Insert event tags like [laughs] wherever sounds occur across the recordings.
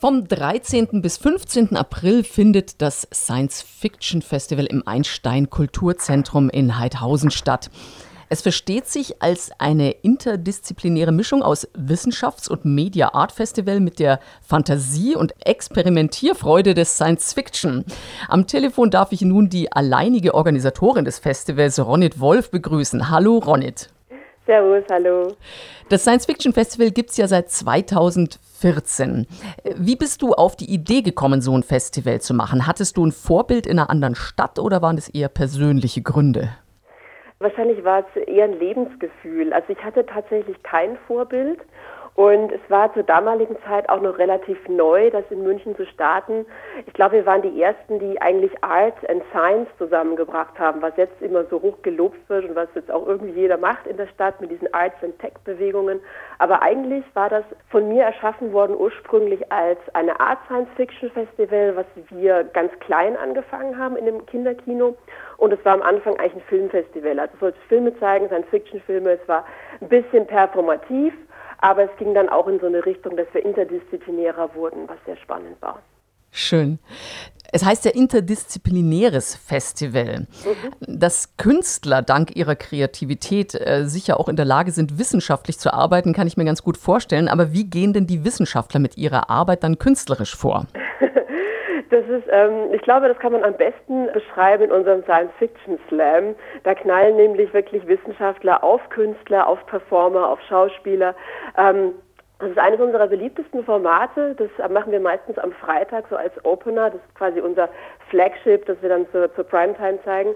Vom 13. bis 15. April findet das Science Fiction Festival im Einstein Kulturzentrum in Heidhausen statt. Es versteht sich als eine interdisziplinäre Mischung aus Wissenschafts- und Media Art Festival mit der Fantasie und Experimentierfreude des Science Fiction. Am Telefon darf ich nun die alleinige Organisatorin des Festivals, Ronit Wolf, begrüßen. Hallo, Ronit. Servus, hallo. Das Science Fiction Festival gibt es ja seit 2014. Wie bist du auf die Idee gekommen, so ein Festival zu machen? Hattest du ein Vorbild in einer anderen Stadt oder waren das eher persönliche Gründe? Wahrscheinlich war es eher ein Lebensgefühl. Also ich hatte tatsächlich kein Vorbild und es war zur damaligen Zeit auch noch relativ neu, das in München zu starten. Ich glaube, wir waren die Ersten, die eigentlich Art and Science zusammengebracht haben, was jetzt immer so hoch gelobt wird und was jetzt auch irgendwie jeder macht in der Stadt mit diesen Arts and Tech Bewegungen. Aber eigentlich war das von mir erschaffen worden ursprünglich als eine Art Science Fiction Festival, was wir ganz klein angefangen haben in dem Kinderkino. Und es war am Anfang eigentlich ein Filmfestival. Also es sollte Filme zeigen, Science Fiction Filme. Es war ein bisschen performativ. Aber es ging dann auch in so eine Richtung, dass wir interdisziplinärer wurden, was sehr spannend war. Schön. Es heißt ja interdisziplinäres Festival. Mhm. Dass Künstler dank ihrer Kreativität äh, sicher auch in der Lage sind, wissenschaftlich zu arbeiten, kann ich mir ganz gut vorstellen. Aber wie gehen denn die Wissenschaftler mit ihrer Arbeit dann künstlerisch vor? Das ist, ähm, ich glaube, das kann man am besten beschreiben in unserem Science Fiction Slam. Da knallen nämlich wirklich Wissenschaftler auf Künstler, auf Performer, auf Schauspieler. Ähm, das ist eines unserer beliebtesten Formate. Das machen wir meistens am Freitag so als Opener. Das ist quasi unser Flagship, das wir dann zur, zur Primetime zeigen.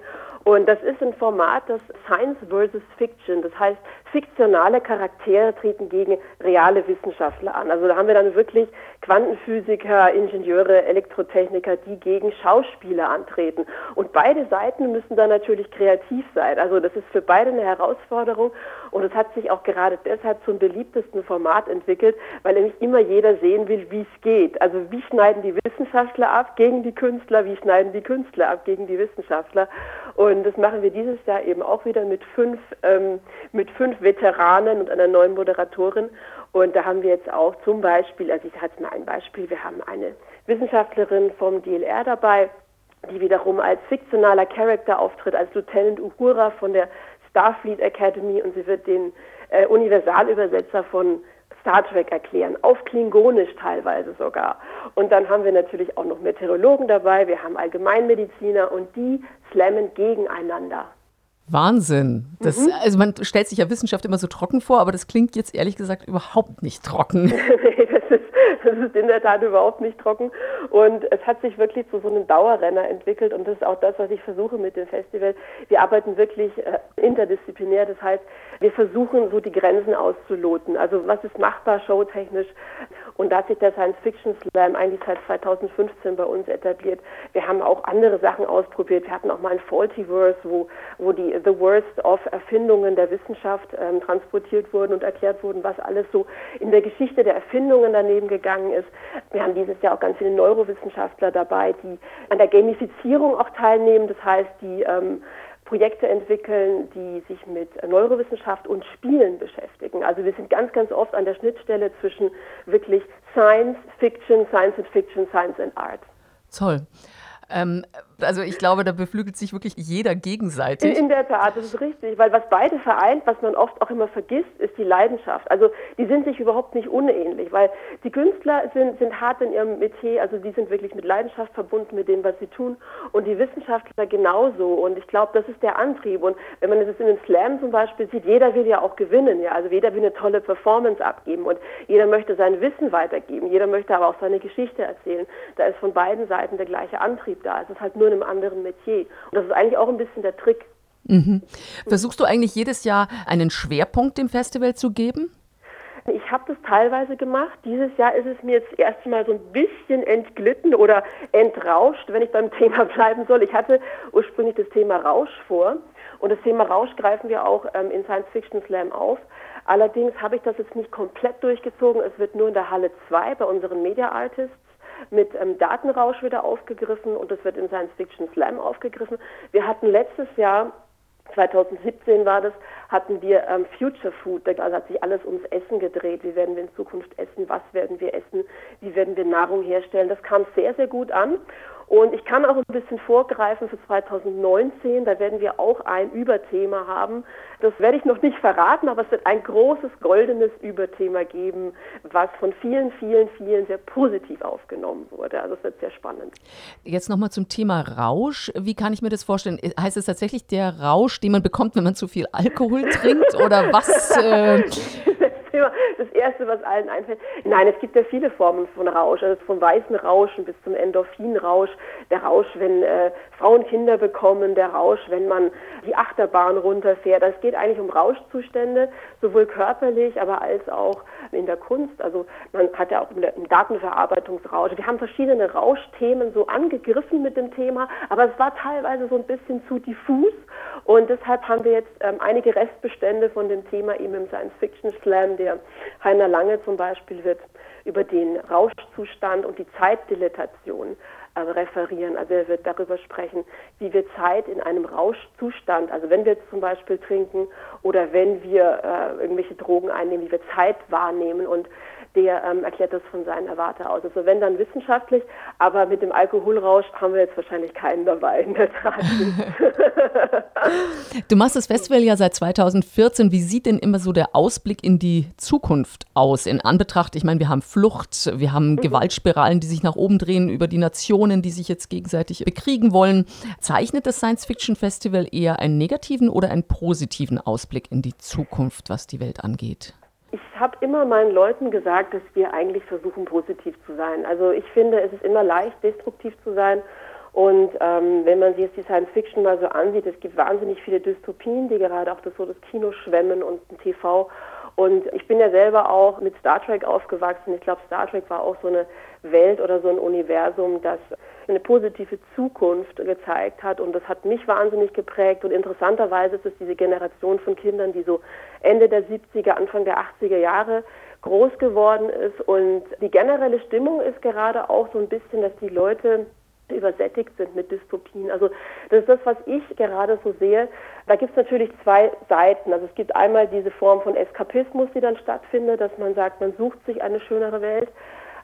Und das ist ein Format, das Science versus Fiction. Das heißt, fiktionale Charaktere treten gegen reale Wissenschaftler an. Also da haben wir dann wirklich Quantenphysiker, Ingenieure, Elektrotechniker, die gegen Schauspieler antreten. Und beide Seiten müssen da natürlich kreativ sein. Also das ist für beide eine Herausforderung. Und es hat sich auch gerade deshalb zum beliebtesten Format entwickelt, weil nämlich immer jeder sehen will, wie es geht. Also wie schneiden die Wissenschaftler ab gegen die Künstler, wie schneiden die Künstler ab gegen die Wissenschaftler. Und das machen wir dieses Jahr eben auch wieder mit fünf, ähm, mit fünf Veteranen und einer neuen Moderatorin. Und da haben wir jetzt auch zum Beispiel, also ich hatte mal ein Beispiel, wir haben eine Wissenschaftlerin vom DLR dabei, die wiederum als fiktionaler Charakter auftritt, als Lieutenant Uhura von der Starfleet Academy und sie wird den äh, Universalübersetzer von Star Trek erklären, auf Klingonisch teilweise sogar. Und dann haben wir natürlich auch noch Meteorologen dabei, wir haben Allgemeinmediziner und die slammen gegeneinander. Wahnsinn. Das, mhm. Also man stellt sich ja Wissenschaft immer so trocken vor, aber das klingt jetzt ehrlich gesagt überhaupt nicht trocken. [laughs] nee, das ist, das ist in der Tat überhaupt nicht trocken. Und es hat sich wirklich zu so einem Dauerrenner entwickelt und das ist auch das, was ich versuche mit dem Festival. Wir arbeiten wirklich äh, interdisziplinär, das heißt, wir versuchen so die Grenzen auszuloten. Also was ist machbar showtechnisch? Und da hat sich der Science Fiction Slam eigentlich seit 2015 bei uns etabliert. Wir haben auch andere Sachen ausprobiert. Wir hatten auch mal ein Faultyverse, wo, wo die The Worst of Erfindungen der Wissenschaft ähm, transportiert wurden und erklärt wurden, was alles so in der Geschichte der Erfindungen daneben gegangen ist. Wir haben dieses Jahr auch ganz viele Neurowissenschaftler dabei, die an der Gamifizierung auch teilnehmen. Das heißt, die ähm, Projekte entwickeln, die sich mit Neurowissenschaft und Spielen beschäftigen. Also wir sind ganz, ganz oft an der Schnittstelle zwischen wirklich Science, Fiction, Science and Fiction, Science and Art. Toll. Ähm, also ich glaube, da beflügelt sich wirklich jeder gegenseitig. In, der Tat, das ist richtig, weil was beide vereint, was man oft auch immer vergisst, ist die Leidenschaft. Also die sind sich überhaupt nicht unähnlich, weil die Künstler sind, sind hart in ihrem Metier, also die sind wirklich mit Leidenschaft verbunden mit dem, was sie tun. Und die Wissenschaftler genauso. Und ich glaube, das ist der Antrieb. Und wenn man es in den Slam zum Beispiel sieht, jeder will ja auch gewinnen, ja, also jeder will eine tolle Performance abgeben. Und jeder möchte sein Wissen weitergeben, jeder möchte aber auch seine Geschichte erzählen. Da ist von beiden Seiten der gleiche Antrieb da. Es ist halt nur in einem anderen Metier. Und das ist eigentlich auch ein bisschen der Trick. Mhm. Versuchst du eigentlich jedes Jahr einen Schwerpunkt dem Festival zu geben? Ich habe das teilweise gemacht. Dieses Jahr ist es mir jetzt erst mal so ein bisschen entglitten oder entrauscht, wenn ich beim [laughs] Thema bleiben soll. Ich hatte ursprünglich das Thema Rausch vor und das Thema Rausch greifen wir auch ähm, in Science Fiction Slam auf. Allerdings habe ich das jetzt nicht komplett durchgezogen. Es wird nur in der Halle 2 bei unseren Media Artists mit ähm, Datenrausch wieder aufgegriffen und das wird im Science Fiction Slam aufgegriffen. Wir hatten letztes Jahr 2017 war das, hatten wir ähm, Future Food, da hat sich alles ums Essen gedreht. Wie werden wir in Zukunft essen? Was werden wir essen? Wie werden wir Nahrung herstellen? Das kam sehr, sehr gut an. Und ich kann auch ein bisschen vorgreifen für 2019. Da werden wir auch ein Überthema haben. Das werde ich noch nicht verraten, aber es wird ein großes goldenes Überthema geben, was von vielen, vielen, vielen sehr positiv aufgenommen wurde. Also es wird sehr spannend. Jetzt nochmal zum Thema Rausch. Wie kann ich mir das vorstellen? Heißt es tatsächlich der Rausch, den man bekommt, wenn man zu viel Alkohol trinkt? Oder was? Äh [laughs] Erste, was allen einfällt. Nein, es gibt ja viele Formen von Rausch, also vom weißen Rauschen bis zum Endorphinrausch, der Rausch, wenn äh, Frauen Kinder bekommen, der Rausch, wenn man die Achterbahn runterfährt. Es geht eigentlich um Rauschzustände, sowohl körperlich, aber als auch in der Kunst. Also man hat ja auch im Datenverarbeitungsrausch. Wir haben verschiedene Rauschthemen so angegriffen mit dem Thema, aber es war teilweise so ein bisschen zu diffus und deshalb haben wir jetzt ähm, einige Restbestände von dem Thema eben im Science Fiction Slam, der Heiner Lange zum Beispiel wird über den Rauschzustand und die Zeitdilatation äh, referieren. Also er wird darüber sprechen, wie wir Zeit in einem Rauschzustand, also wenn wir zum Beispiel trinken oder wenn wir äh, irgendwelche Drogen einnehmen, wie wir Zeit wahrnehmen und der ähm, erklärt das von seiner Warte aus. Also wenn dann wissenschaftlich, aber mit dem Alkoholrausch haben wir jetzt wahrscheinlich keinen dabei in der Tat. [laughs] du machst das Festival ja seit 2014. Wie sieht denn immer so der Ausblick in die Zukunft aus? In Anbetracht, ich meine, wir haben Flucht, wir haben mhm. Gewaltspiralen, die sich nach oben drehen über die Nationen, die sich jetzt gegenseitig bekriegen wollen. Zeichnet das Science Fiction Festival eher einen negativen oder einen positiven Ausblick in die Zukunft, was die Welt angeht? Ich habe immer meinen Leuten gesagt, dass wir eigentlich versuchen, positiv zu sein. Also ich finde, es ist immer leicht, destruktiv zu sein. Und ähm, wenn man sich jetzt die Science Fiction mal so ansieht, es gibt wahnsinnig viele Dystopien, die gerade auch das so das Kino schwemmen und TV. Und ich bin ja selber auch mit Star Trek aufgewachsen. Ich glaube, Star Trek war auch so eine Welt oder so ein Universum, das eine positive Zukunft gezeigt hat. Und das hat mich wahnsinnig geprägt. Und interessanterweise ist es diese Generation von Kindern, die so Ende der 70er, Anfang der 80er Jahre groß geworden ist. Und die generelle Stimmung ist gerade auch so ein bisschen, dass die Leute übersättigt sind mit Dystopien. Also das ist das, was ich gerade so sehe. Da gibt es natürlich zwei Seiten. Also es gibt einmal diese Form von Eskapismus, die dann stattfindet, dass man sagt, man sucht sich eine schönere Welt.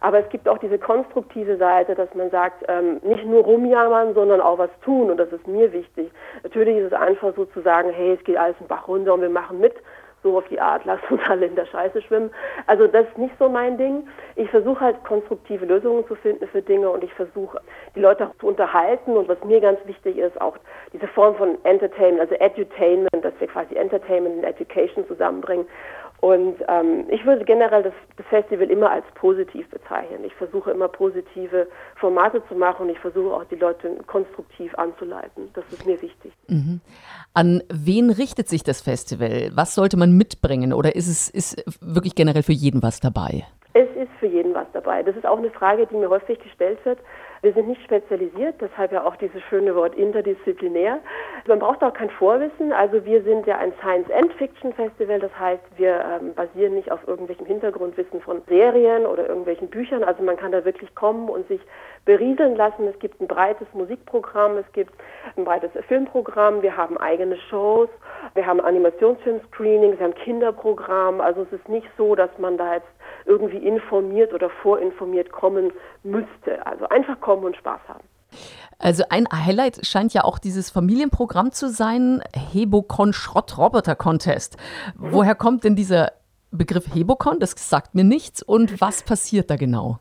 Aber es gibt auch diese konstruktive Seite, dass man sagt, ähm, nicht nur rumjammern, sondern auch was tun. Und das ist mir wichtig. Natürlich ist es einfach so zu sagen, hey, es geht alles einen Bach runter und wir machen mit. So auf die Art, [laughs] lass uns alle in der Scheiße schwimmen. Also das ist nicht so mein Ding. Ich versuche halt konstruktive Lösungen zu finden für Dinge und ich versuche die Leute auch zu unterhalten. Und was mir ganz wichtig ist, auch diese Form von Entertainment, also Edutainment, dass wir quasi Entertainment und Education zusammenbringen. Und ähm, ich würde generell das, das, Festival immer als positiv bezeichnen. Ich versuche immer positive Formate zu machen und ich versuche auch die Leute konstruktiv anzuleiten. Das ist mir wichtig. Mhm. An wen richtet sich das Festival? Was sollte man mitbringen oder ist es ist wirklich generell für jeden was dabei? Es ist für jeden was dabei. Das ist auch eine Frage, die mir häufig gestellt wird. Wir sind nicht spezialisiert, deshalb ja auch dieses schöne Wort interdisziplinär. Man braucht auch kein Vorwissen. Also wir sind ja ein Science and Fiction Festival, das heißt, wir ähm, basieren nicht auf irgendwelchem Hintergrundwissen von Serien oder irgendwelchen Büchern. Also man kann da wirklich kommen und sich berieseln lassen. Es gibt ein breites Musikprogramm, es gibt ein breites Filmprogramm, wir haben eigene Shows, wir haben Animationsfilm-Screenings, wir haben Kinderprogramm. Also es ist nicht so, dass man da jetzt irgendwie informiert oder vorinformiert kommen müsste. Also einfach kommen und Spaß haben. Also ein Highlight scheint ja auch dieses Familienprogramm zu sein, Hebocon Schrottroboter Contest. Mhm. Woher kommt denn dieser Begriff Hebocon? Das sagt mir nichts. Und was passiert da genau?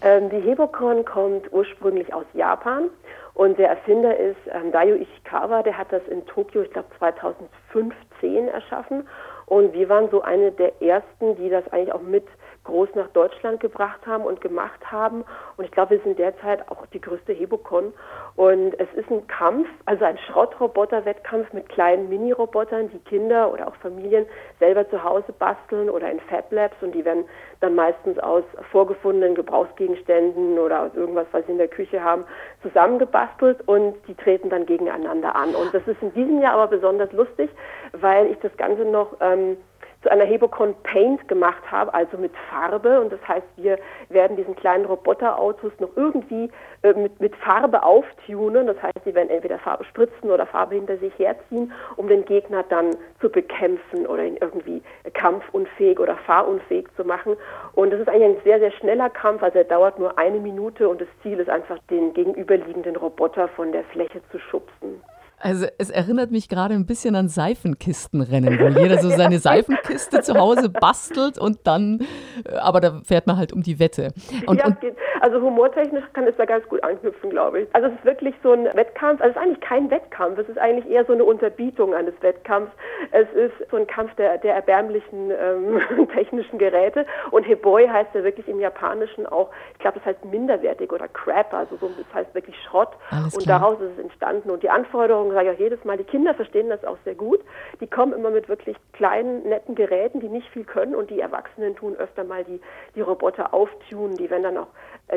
Ähm, die Hebocon kommt ursprünglich aus Japan und der Erfinder ist ähm, Dayo Ishikawa, der hat das in Tokio, ich glaube 2015 erschaffen und wir waren so eine der ersten, die das eigentlich auch mit groß nach Deutschland gebracht haben und gemacht haben. Und ich glaube, wir sind derzeit auch die größte Hebocon. Und es ist ein Kampf, also ein Schrottroboter-Wettkampf mit kleinen Mini-Robotern, die Kinder oder auch Familien selber zu Hause basteln oder in Fab Labs. Und die werden dann meistens aus vorgefundenen Gebrauchsgegenständen oder aus irgendwas, was sie in der Küche haben, zusammengebastelt und die treten dann gegeneinander an. Und das ist in diesem Jahr aber besonders lustig, weil ich das Ganze noch ähm, zu einer Hebocon Paint gemacht habe, also mit Farbe. Und das heißt, wir werden diesen kleinen Roboterautos noch irgendwie äh, mit, mit Farbe auftunen. Das heißt, sie werden entweder Farbe spritzen oder Farbe hinter sich herziehen, um den Gegner dann zu bekämpfen oder ihn irgendwie kampfunfähig oder fahrunfähig zu machen. Und das ist eigentlich ein sehr, sehr schneller Kampf. Also er dauert nur eine Minute und das Ziel ist einfach, den gegenüberliegenden Roboter von der Fläche zu schubsen. Also es erinnert mich gerade ein bisschen an Seifenkistenrennen, wo jeder so seine [laughs] Seifenkiste zu Hause bastelt und dann, äh, aber da fährt man halt um die Wette. Und, ja, und also humortechnisch kann es da ganz gut anknüpfen, glaube ich. Also es ist wirklich so ein Wettkampf, also es ist eigentlich kein Wettkampf, es ist eigentlich eher so eine Unterbietung eines Wettkampfs. Es ist so ein Kampf der, der erbärmlichen ähm, [laughs] technischen Geräte. Und Heboi heißt ja wirklich im Japanischen auch, ich glaube, das heißt minderwertig oder crap, also so, das heißt wirklich Schrott. Und daraus ist es entstanden. Und die Anforderungen sage ich auch jedes Mal, die Kinder verstehen das auch sehr gut. Die kommen immer mit wirklich kleinen, netten Geräten, die nicht viel können. Und die Erwachsenen tun öfter mal die, die Roboter auftunen. Die werden dann auch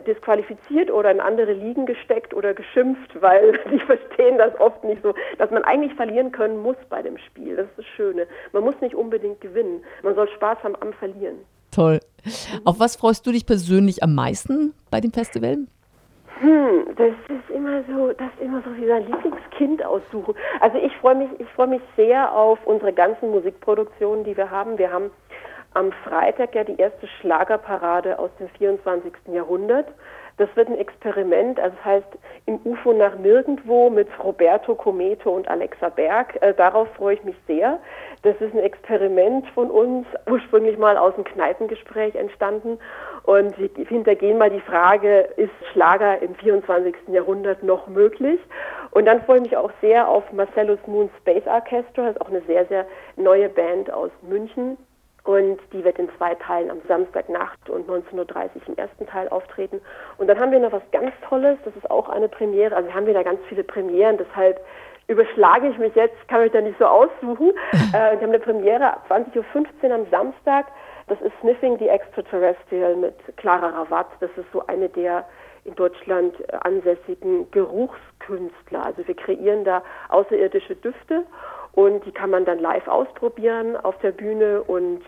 disqualifiziert oder in andere Ligen gesteckt oder geschimpft, weil [laughs] die verstehen das oft nicht so, dass man eigentlich verlieren können muss bei dem Spiel. Das ist das Schöne. Man muss nicht unbedingt gewinnen. Man soll Spaß haben am Verlieren. Toll. Auf was freust du dich persönlich am meisten bei dem Festival? Hm, das ist immer so, das ist immer so wie sein Lieblingskind aussuchen. Also ich freue mich, ich freue mich sehr auf unsere ganzen Musikproduktionen, die wir haben. Wir haben am Freitag ja die erste Schlagerparade aus dem 24. Jahrhundert. Das wird ein Experiment, also das heißt im UFO nach nirgendwo mit Roberto Cometo und Alexa Berg. Äh, darauf freue ich mich sehr. Das ist ein Experiment von uns, ursprünglich mal aus einem Kneipengespräch entstanden. Und wir hintergehen mal die Frage, ist Schlager im 24. Jahrhundert noch möglich? Und dann freue ich mich auch sehr auf Marcellus Moon Space Orchestra, das ist auch eine sehr, sehr neue Band aus München. Und die wird in zwei Teilen am Samstagnacht und 19.30 Uhr im ersten Teil auftreten. Und dann haben wir noch was ganz Tolles, das ist auch eine Premiere. Also wir haben wieder ganz viele Premieren, deshalb überschlage ich mich jetzt, kann mich da nicht so aussuchen. [laughs] äh, wir haben eine Premiere ab 20.15 Uhr am Samstag. Das ist Sniffing the Extraterrestrial mit Clara Rawatz. Das ist so eine der in Deutschland äh, ansässigen Geruchskünstler. Also wir kreieren da außerirdische Düfte und die kann man dann live ausprobieren auf der Bühne und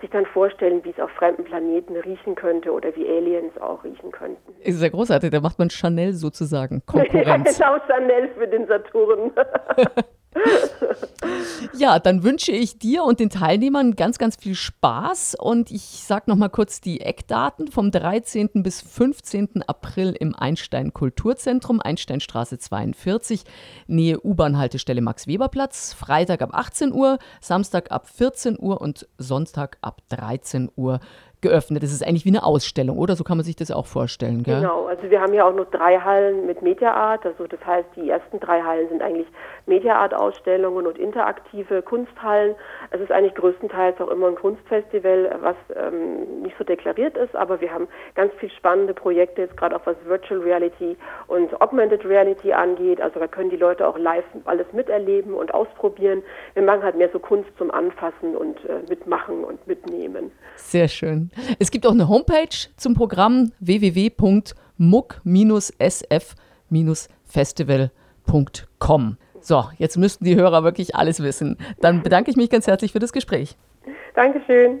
sich dann vorstellen, wie es auf fremden Planeten riechen könnte oder wie Aliens auch riechen könnten. Ist ja großartig, da macht man Chanel sozusagen Konkurrenz. [laughs] ja, genau, Chanel für den Saturn. [laughs] ja, dann wünsche ich dir und den Teilnehmern ganz, ganz viel Spaß und ich sage nochmal kurz die Eckdaten vom 13. bis 15. April im Einstein Kulturzentrum, Einsteinstraße 42, Nähe U-Bahn-Haltestelle Max-Weber-Platz, Freitag ab 18 Uhr, Samstag ab 14 Uhr und Sonntag ab 13 Uhr geöffnet. Das ist eigentlich wie eine Ausstellung, oder? So kann man sich das auch vorstellen, gell? Genau, also wir haben ja auch noch drei Hallen mit Media Art. Also das heißt, die ersten drei Hallen sind eigentlich Media Art Ausstellungen und interaktive Kunsthallen. Es ist eigentlich größtenteils auch immer ein Kunstfestival, was ähm, nicht so deklariert ist, aber wir haben ganz viel spannende Projekte jetzt gerade auch was Virtual Reality und Augmented Reality angeht. Also da können die Leute auch live alles miterleben und ausprobieren. Wir machen halt mehr so Kunst zum Anfassen und äh, mitmachen und mitnehmen. Sehr schön. Es gibt auch eine Homepage zum Programm www.muck-sf-festival.com. So, jetzt müssten die Hörer wirklich alles wissen. Dann bedanke ich mich ganz herzlich für das Gespräch. Dankeschön.